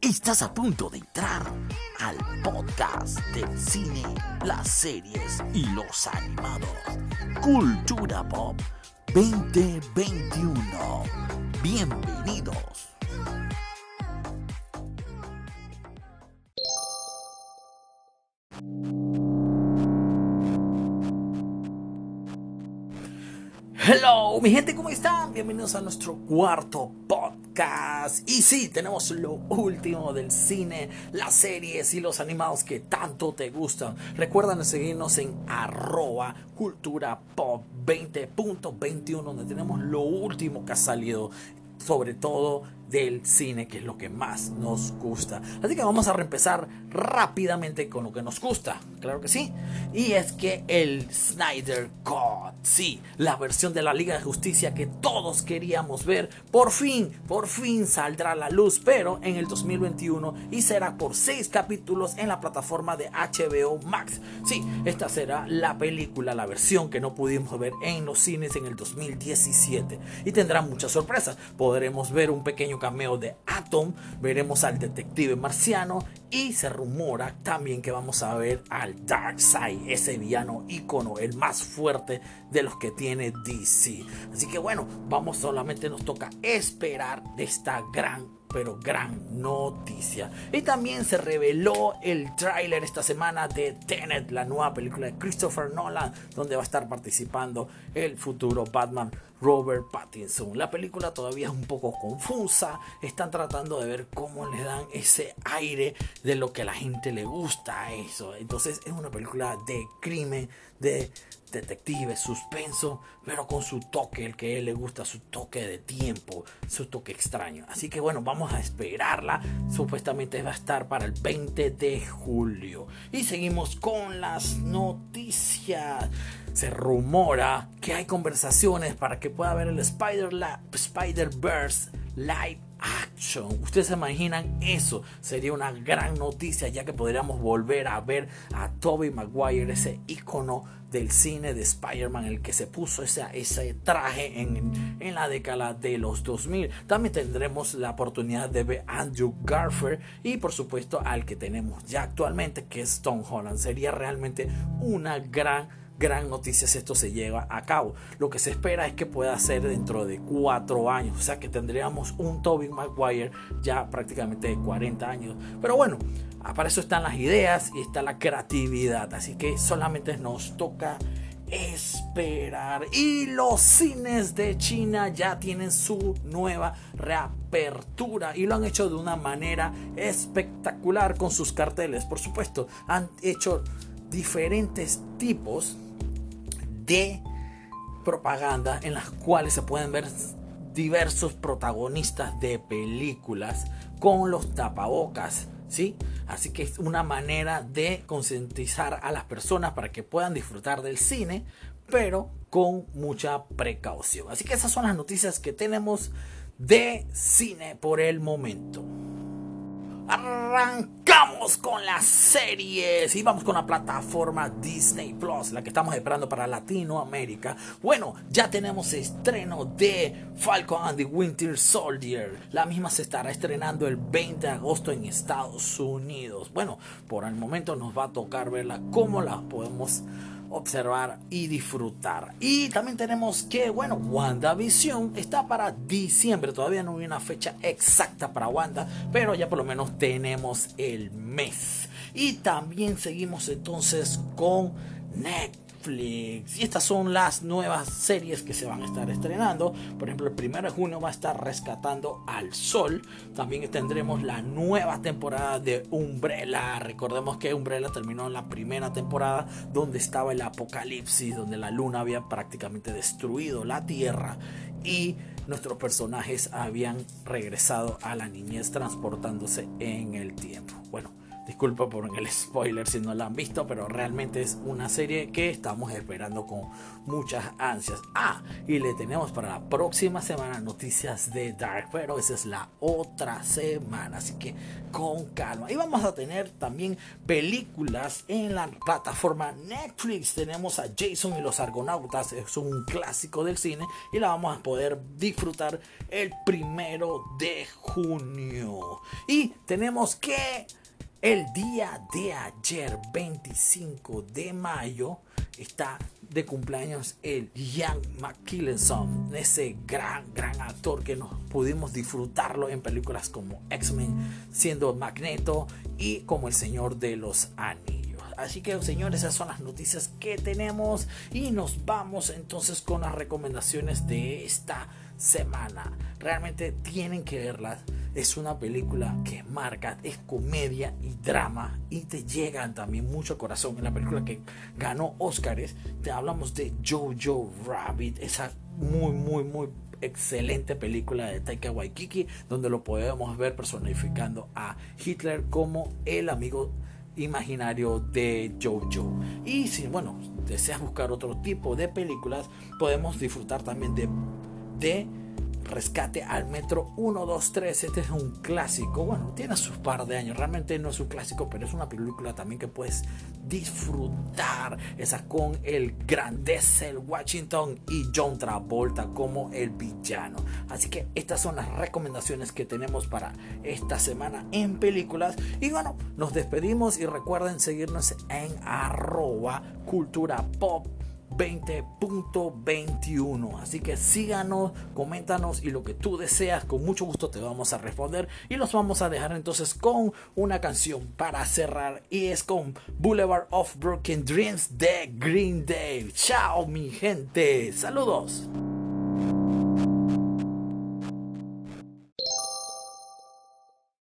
Estás a punto de entrar al podcast del cine, las series y los animados. Cultura Pop 2021. Bienvenidos. Hello, mi gente, ¿cómo están? Bienvenidos a nuestro cuarto podcast. Y sí, tenemos lo último del cine, las series y los animados que tanto te gustan. Recuerden seguirnos en arroba cultura pop 20.21, donde tenemos lo último que ha salido, sobre todo del cine, que es lo que más nos gusta. Así que vamos a empezar rápidamente con lo que nos gusta, claro que sí. Y es que el Snyder Cut, sí, la versión de la Liga de Justicia que todos queríamos ver, por fin, por fin saldrá a la luz, pero en el 2021 y será por seis capítulos en la plataforma de HBO Max. Sí, esta será la película, la versión que no pudimos ver en los cines en el 2017 y tendrá muchas sorpresas. Podremos ver un pequeño cameo de Atom, veremos al detective marciano y se rumora también que vamos a ver al Darkseid, ese villano ícono, el más fuerte de los que tiene DC. Así que bueno, vamos solamente nos toca esperar de esta gran pero gran noticia. Y también se reveló el tráiler esta semana de Tenet, la nueva película de Christopher Nolan, donde va a estar participando el futuro Batman Robert Pattinson. La película todavía es un poco confusa, están tratando de ver cómo le dan ese aire de lo que a la gente le gusta eso. Entonces es una película de crimen, de detective, suspenso, pero con su toque, el que a él le gusta, su toque de tiempo, su toque extraño. Así que bueno, vamos a esperarla. Supuestamente va a estar para el 20 de julio. Y seguimos con las noticias. Se rumora que hay conversaciones para que pueda ver el Spider-Verse live Ustedes se imaginan eso. Sería una gran noticia ya que podríamos volver a ver a Tobey Maguire, ese icono del cine de Spider-Man, el que se puso ese, ese traje en, en, la década de los 2000. También tendremos la oportunidad de ver a Andrew Garfield y por supuesto al que tenemos ya actualmente que es Tom Holland. Sería realmente una gran gran noticia si esto se lleva a cabo. Lo que se espera es que pueda ser dentro de cuatro años, o sea que tendríamos un Tobey Maguire ya prácticamente de 40 años. Pero bueno, para eso están las ideas y está la creatividad, así que solamente nos toca esperar. Y los cines de China ya tienen su nueva reapertura y lo han hecho de una manera espectacular con sus carteles. Por supuesto, han hecho diferentes tipos de propaganda en las cuales se pueden ver diversos protagonistas de películas con los tapabocas, ¿sí? Así que es una manera de concientizar a las personas para que puedan disfrutar del cine, pero con mucha precaución. Así que esas son las noticias que tenemos de cine por el momento. Arrancamos con las series y vamos con la plataforma Disney Plus, la que estamos esperando para Latinoamérica. Bueno, ya tenemos estreno de Falcon and the Winter Soldier. La misma se estará estrenando el 20 de agosto en Estados Unidos. Bueno, por el momento nos va a tocar verla cómo la podemos observar y disfrutar. Y también tenemos que, bueno, WandaVision está para diciembre. Todavía no hay una fecha exacta para Wanda, pero ya por lo menos tenemos el mes. Y también seguimos entonces con Netflix y estas son las nuevas series que se van a estar estrenando. Por ejemplo, el 1 de junio va a estar Rescatando al Sol. También tendremos la nueva temporada de Umbrella. Recordemos que Umbrella terminó en la primera temporada donde estaba el apocalipsis, donde la luna había prácticamente destruido la tierra y nuestros personajes habían regresado a la niñez transportándose en el tiempo. Bueno, Disculpa por el spoiler si no la han visto, pero realmente es una serie que estamos esperando con muchas ansias. Ah, y le tenemos para la próxima semana noticias de Dark, pero esa es la otra semana, así que con calma. Y vamos a tener también películas en la plataforma Netflix. Tenemos a Jason y los Argonautas, es un clásico del cine y la vamos a poder disfrutar el primero de junio. Y tenemos que el día de ayer, 25 de mayo, está de cumpleaños el Ian McKillenson, ese gran, gran actor que nos pudimos disfrutarlo en películas como X-Men, siendo Magneto y como El Señor de los Anillos. Así que señores, esas son las noticias que tenemos y nos vamos entonces con las recomendaciones de esta semana. Realmente tienen que verlas es una película que marca, es comedia y drama y te llegan también mucho corazón. En la película que ganó Oscars, te hablamos de Jojo Rabbit, esa muy, muy, muy excelente película de Taika Waikiki, donde lo podemos ver personificando a Hitler como el amigo imaginario de Jojo. Y si, bueno, deseas buscar otro tipo de películas, podemos disfrutar también de, de Rescate al Metro 123. Este es un clásico. Bueno, tiene sus par de años. Realmente no es un clásico, pero es una película también que puedes disfrutar. Esa con el Grandesel Washington y John Travolta como el villano. Así que estas son las recomendaciones que tenemos para esta semana en películas. Y bueno, nos despedimos y recuerden seguirnos en arroba cultura pop 20.21. Así que síganos, coméntanos y lo que tú deseas, con mucho gusto te vamos a responder. Y los vamos a dejar entonces con una canción para cerrar y es con Boulevard of Broken Dreams de Green Day. Chao mi gente, saludos.